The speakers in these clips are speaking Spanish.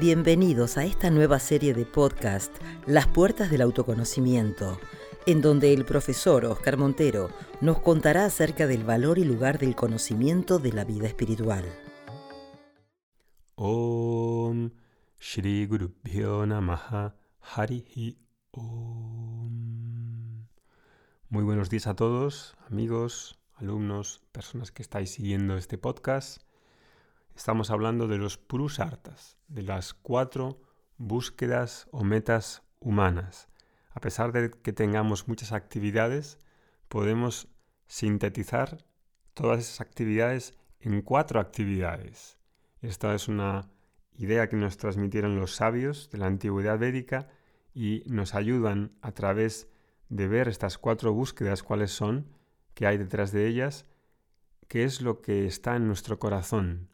Bienvenidos a esta nueva serie de podcast, Las Puertas del Autoconocimiento, en donde el profesor Oscar Montero nos contará acerca del valor y lugar del conocimiento de la vida espiritual. Om Shri Guru Namaha Harihi Om. Muy buenos días a todos, amigos, alumnos, personas que estáis siguiendo este podcast. Estamos hablando de los Purusartas, de las cuatro búsquedas o metas humanas. A pesar de que tengamos muchas actividades, podemos sintetizar todas esas actividades en cuatro actividades. Esta es una idea que nos transmitieron los sabios de la antigüedad védica y nos ayudan a través de ver estas cuatro búsquedas cuáles son, qué hay detrás de ellas, qué es lo que está en nuestro corazón,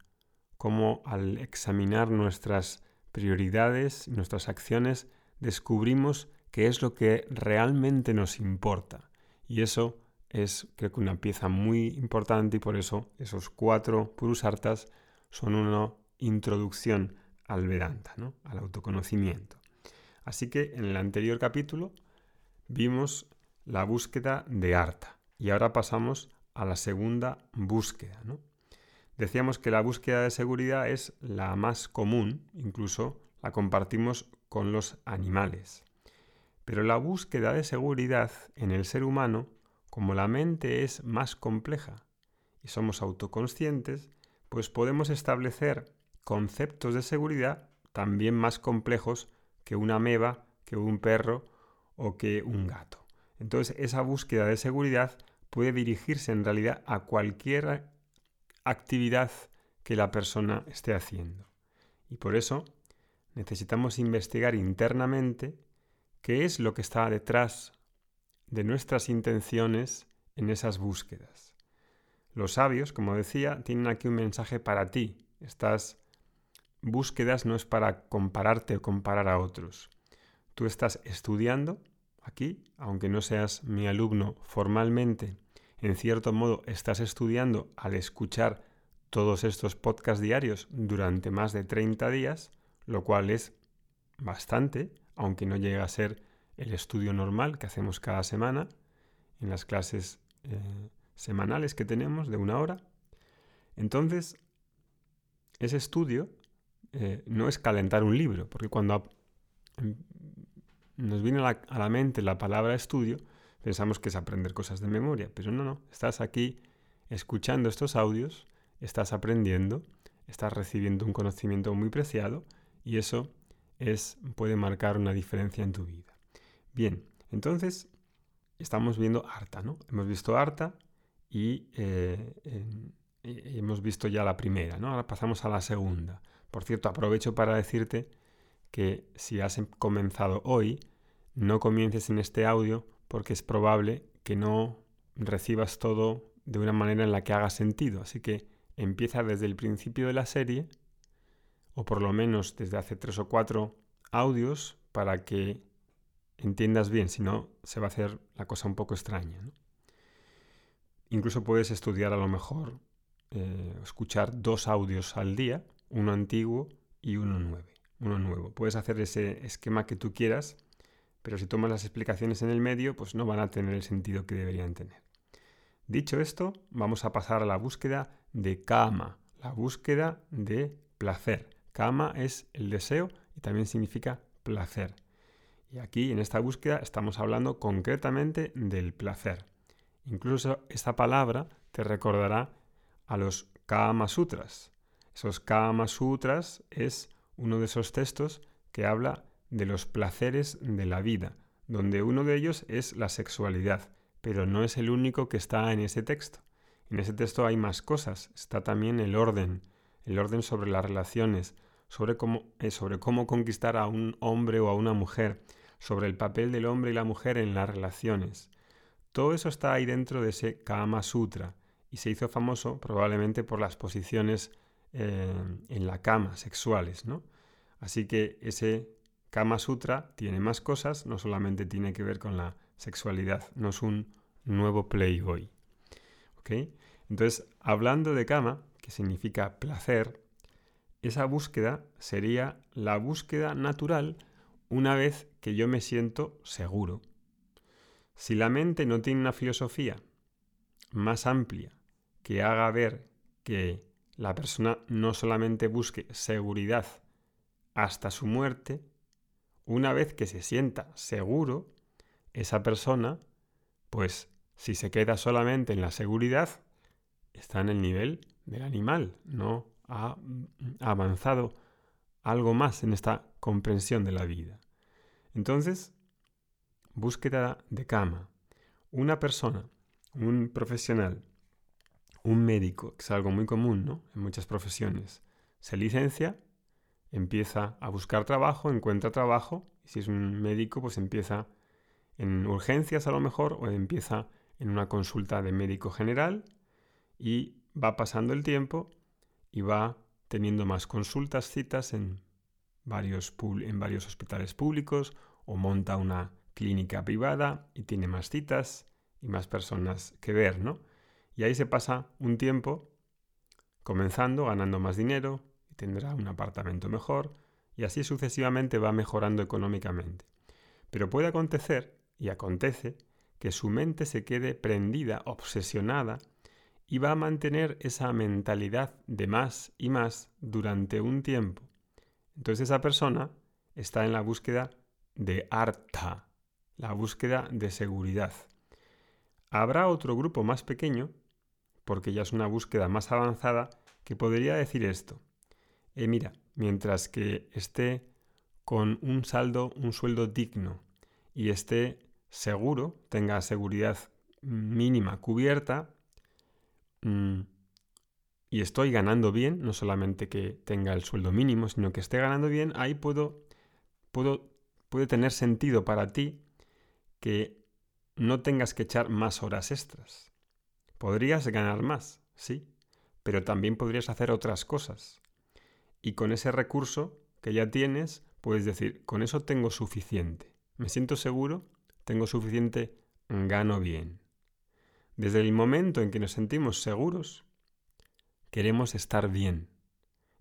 cómo al examinar nuestras prioridades, nuestras acciones, descubrimos qué es lo que realmente nos importa. Y eso es creo que una pieza muy importante y por eso esos cuatro purusartas son una introducción al Vedanta, al autoconocimiento. Así que en el anterior capítulo vimos la búsqueda de Arta y ahora pasamos a la segunda búsqueda. Decíamos que la búsqueda de seguridad es la más común, incluso la compartimos con los animales. Pero la búsqueda de seguridad en el ser humano, como la mente es más compleja y somos autoconscientes, pues podemos establecer conceptos de seguridad también más complejos que una ameba, que un perro o que un gato. Entonces esa búsqueda de seguridad puede dirigirse en realidad a cualquier actividad que la persona esté haciendo. Y por eso necesitamos investigar internamente qué es lo que está detrás de nuestras intenciones en esas búsquedas. Los sabios, como decía, tienen aquí un mensaje para ti. Estas búsquedas no es para compararte o comparar a otros. Tú estás estudiando aquí, aunque no seas mi alumno formalmente, en cierto modo estás estudiando al escuchar todos estos podcasts diarios durante más de 30 días, lo cual es bastante, aunque no llega a ser el estudio normal que hacemos cada semana en las clases eh, semanales que tenemos de una hora. Entonces, ese estudio eh, no es calentar un libro, porque cuando nos viene a la mente la palabra estudio, pensamos que es aprender cosas de memoria, pero no, no, estás aquí escuchando estos audios, estás aprendiendo, estás recibiendo un conocimiento muy preciado y eso es, puede marcar una diferencia en tu vida. Bien, entonces estamos viendo Arta, ¿no? Hemos visto Arta y eh, hemos visto ya la primera, ¿no? Ahora pasamos a la segunda. Por cierto, aprovecho para decirte que si has comenzado hoy, no comiences en este audio porque es probable que no recibas todo de una manera en la que haga sentido. Así que empieza desde el principio de la serie, o por lo menos desde hace tres o cuatro audios, para que entiendas bien, si no se va a hacer la cosa un poco extraña. Incluso puedes estudiar a lo mejor, eh, escuchar dos audios al día, uno antiguo y uno nuevo. Uno nuevo. Puedes hacer ese esquema que tú quieras pero si tomas las explicaciones en el medio, pues no van a tener el sentido que deberían tener. Dicho esto, vamos a pasar a la búsqueda de kama, la búsqueda de placer. Kama es el deseo y también significa placer. Y aquí en esta búsqueda estamos hablando concretamente del placer. Incluso esta palabra te recordará a los Kama Sutras. Esos Kama Sutras es uno de esos textos que habla de los placeres de la vida, donde uno de ellos es la sexualidad, pero no es el único que está en ese texto. En ese texto hay más cosas, está también el orden, el orden sobre las relaciones, sobre cómo, eh, sobre cómo conquistar a un hombre o a una mujer, sobre el papel del hombre y la mujer en las relaciones. Todo eso está ahí dentro de ese Kama Sutra y se hizo famoso probablemente por las posiciones eh, en la cama sexuales, ¿no? Así que ese Kama Sutra tiene más cosas, no solamente tiene que ver con la sexualidad, no es un nuevo Playboy. ¿Ok? Entonces, hablando de Kama, que significa placer, esa búsqueda sería la búsqueda natural una vez que yo me siento seguro. Si la mente no tiene una filosofía más amplia que haga ver que la persona no solamente busque seguridad hasta su muerte, una vez que se sienta seguro, esa persona, pues si se queda solamente en la seguridad, está en el nivel del animal, no ha avanzado algo más en esta comprensión de la vida. Entonces, búsqueda de cama. Una persona, un profesional, un médico, que es algo muy común ¿no? en muchas profesiones, se licencia, empieza a buscar trabajo, encuentra trabajo, y si es un médico, pues empieza en urgencias a lo mejor, o empieza en una consulta de médico general, y va pasando el tiempo y va teniendo más consultas, citas en varios, en varios hospitales públicos o monta una clínica privada y tiene más citas y más personas que ver, ¿no? Y ahí se pasa un tiempo comenzando, ganando más dinero tendrá un apartamento mejor y así sucesivamente va mejorando económicamente. Pero puede acontecer, y acontece, que su mente se quede prendida, obsesionada y va a mantener esa mentalidad de más y más durante un tiempo. Entonces esa persona está en la búsqueda de arta, la búsqueda de seguridad. Habrá otro grupo más pequeño, porque ya es una búsqueda más avanzada, que podría decir esto. Eh, mira, mientras que esté con un saldo, un sueldo digno y esté seguro, tenga seguridad mínima cubierta, Mm, y estoy ganando bien, no solamente que tenga el sueldo mínimo, sino que esté ganando bien, ahí puedo, puedo, puede tener sentido para ti que no tengas que echar más horas extras. Podrías ganar más, sí, pero también podrías hacer otras cosas. Y con ese recurso que ya tienes, puedes decir, con eso tengo suficiente. Me siento seguro, tengo suficiente, gano bien. Desde el momento en que nos sentimos seguros, queremos estar bien.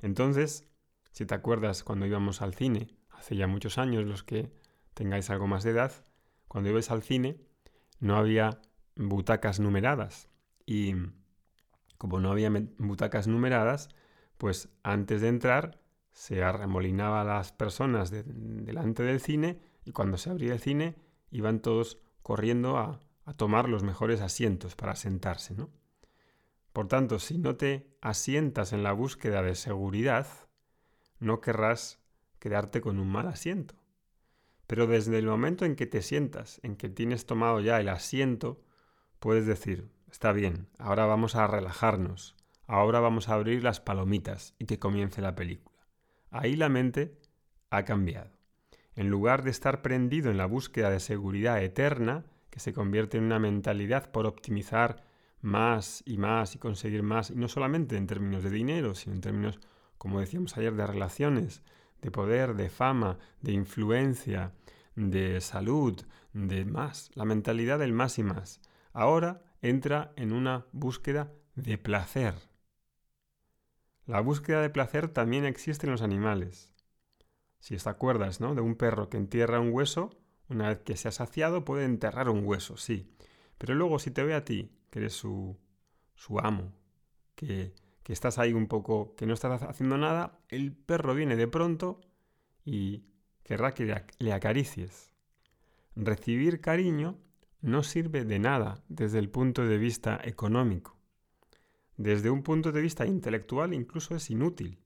Entonces, si te acuerdas cuando íbamos al cine, hace ya muchos años, los que tengáis algo más de edad, cuando ibas al cine no había butacas numeradas. Y como no había butacas numeradas, pues antes de entrar se arremolinaba a las personas delante del cine y cuando se abría el cine iban todos corriendo a, a tomar los mejores asientos para sentarse, ¿no? Por tanto, si no te asientas en la búsqueda de seguridad, no querrás quedarte con un mal asiento. Pero desde el momento en que te sientas, en que tienes tomado ya el asiento, puedes decir, está bien, ahora vamos a relajarnos, ahora vamos a abrir las palomitas y que comience la película. Ahí la mente ha cambiado. En lugar de estar prendido en la búsqueda de seguridad eterna, que se convierte en una mentalidad por optimizar más y más y conseguir más, y no solamente en términos de dinero, sino en términos, como decíamos ayer, de relaciones, de poder, de fama, de influencia, de salud, de más, la mentalidad del más y más. Ahora entra en una búsqueda de placer. La búsqueda de placer también existe en los animales. Si te acuerdas, ¿no? De un perro que entierra un hueso, una vez que se ha saciado puede enterrar un hueso, sí. Pero luego si te ve a ti, que eres su, su amo, que, que estás ahí un poco, que no estás haciendo nada, el perro viene de pronto y querrá que le acaricies. Recibir cariño no sirve de nada desde el punto de vista económico. Desde un punto de vista intelectual incluso es inútil.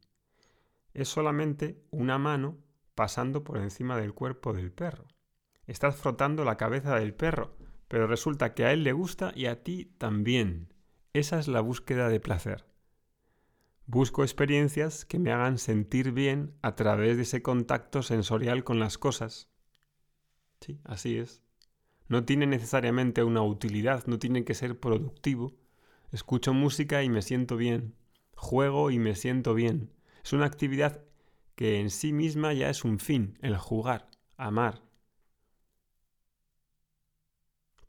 Es solamente una mano pasando por encima del cuerpo del perro. Estás frotando la cabeza del perro, pero resulta que a él le gusta y a ti también. Esa es la búsqueda de placer. Busco experiencias que me hagan sentir bien a través de ese contacto sensorial con las cosas. Sí, así es. No tiene necesariamente una utilidad, no tiene que ser productivo. Escucho música y me siento bien. Juego y me siento bien. Es una actividad que en sí misma ya es un fin, el jugar, amar,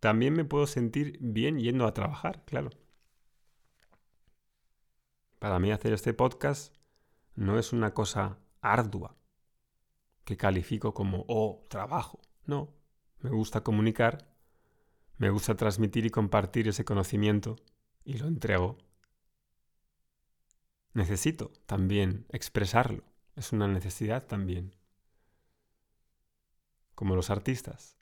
también me puedo sentir bien yendo a trabajar, claro. Para mí hacer este podcast no es una cosa ardua que califico como, oh, trabajo. No, me gusta comunicar, me gusta transmitir y compartir ese conocimiento y lo entrego. Necesito también expresarlo, es una necesidad también. Como los artistas.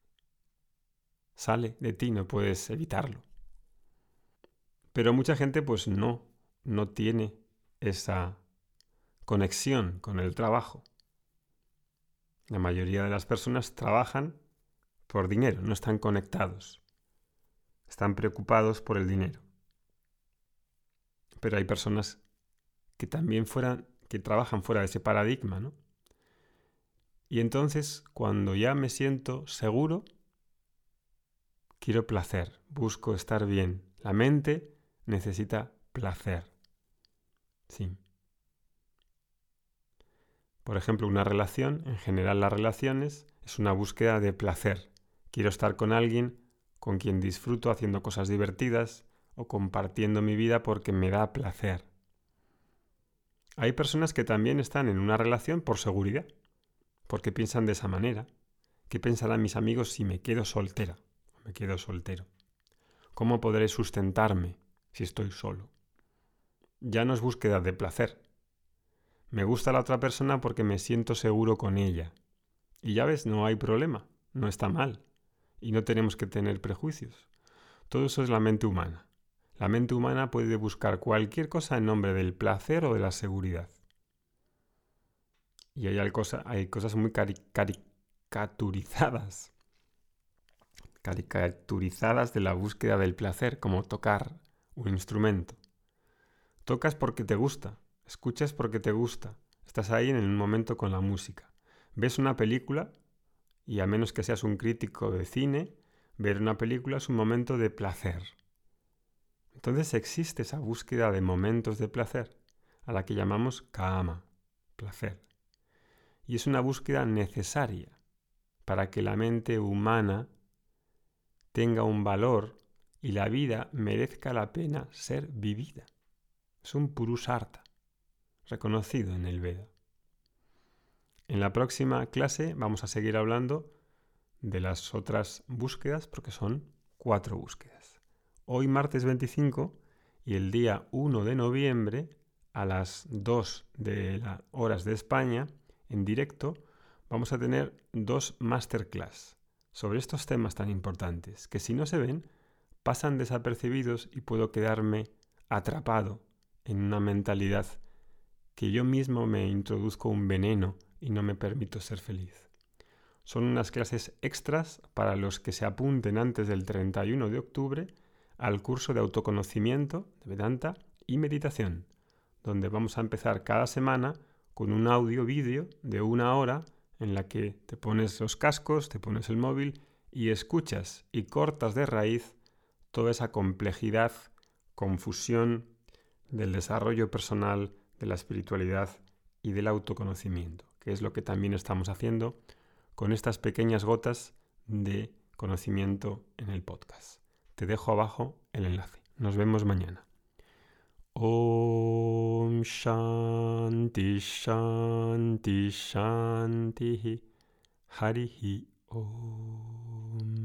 Sale de ti, no puedes evitarlo. Pero mucha gente pues no, no tiene esa conexión con el trabajo. La mayoría de las personas trabajan por dinero, no están conectados. Están preocupados por el dinero. Pero hay personas que también fueran, que trabajan fuera de ese paradigma, ¿no? Y entonces, cuando ya me siento seguro, quiero placer, busco estar bien. La mente necesita placer. Sí. Por ejemplo, una relación, en general las relaciones, es una búsqueda de placer. Quiero estar con alguien con quien disfruto haciendo cosas divertidas o compartiendo mi vida porque me da placer. Hay personas que también están en una relación por seguridad, porque piensan de esa manera. ¿Qué pensarán mis amigos si me quedo soltera me quedo soltero? ¿Cómo podré sustentarme si estoy solo? Ya no es búsqueda de placer, me gusta la otra persona porque me siento seguro con ella. Y ya ves, no hay problema, no está mal. Y no tenemos que tener prejuicios. Todo eso es la mente humana. La mente humana puede buscar cualquier cosa en nombre del placer o de la seguridad. Y hay, cosas, hay cosas muy caricaturizadas. Caricaturizadas de la búsqueda del placer, como tocar un instrumento. Tocas porque te gusta, Escuchas porque te gusta. Estás ahí en un momento con la música. Ves una película y a menos que seas un crítico de cine, ver una película es un momento de placer. Entonces existe esa búsqueda de momentos de placer, a la que llamamos kama, placer. Y es una búsqueda necesaria para que la mente humana tenga un valor y la vida merezca la pena ser vivida. Es un purusarta reconocido en el Veda. En la próxima clase vamos a seguir hablando de las otras búsquedas porque son cuatro búsquedas. Hoy martes 25 y el día 1 de noviembre a las 2 de las horas de España en directo vamos a tener dos masterclass sobre estos temas tan importantes que si no se ven pasan desapercibidos y puedo quedarme atrapado en una mentalidad que yo mismo me introduzco un veneno y no me permito ser feliz. Son unas clases extras para los que se apunten antes del 31 de octubre al curso de autoconocimiento de Vedanta y meditación, donde vamos a empezar cada semana con un audio vídeo de una hora en la que te pones los cascos, te pones el móvil y escuchas y cortas de raíz toda esa complejidad, confusión del desarrollo personal, de la espiritualidad y del autoconocimiento, que es lo que también estamos haciendo con estas pequeñas gotas de conocimiento en el podcast. Te dejo abajo el enlace. Nos vemos mañana. Om Shanti Shanti Shanti Harihi Om.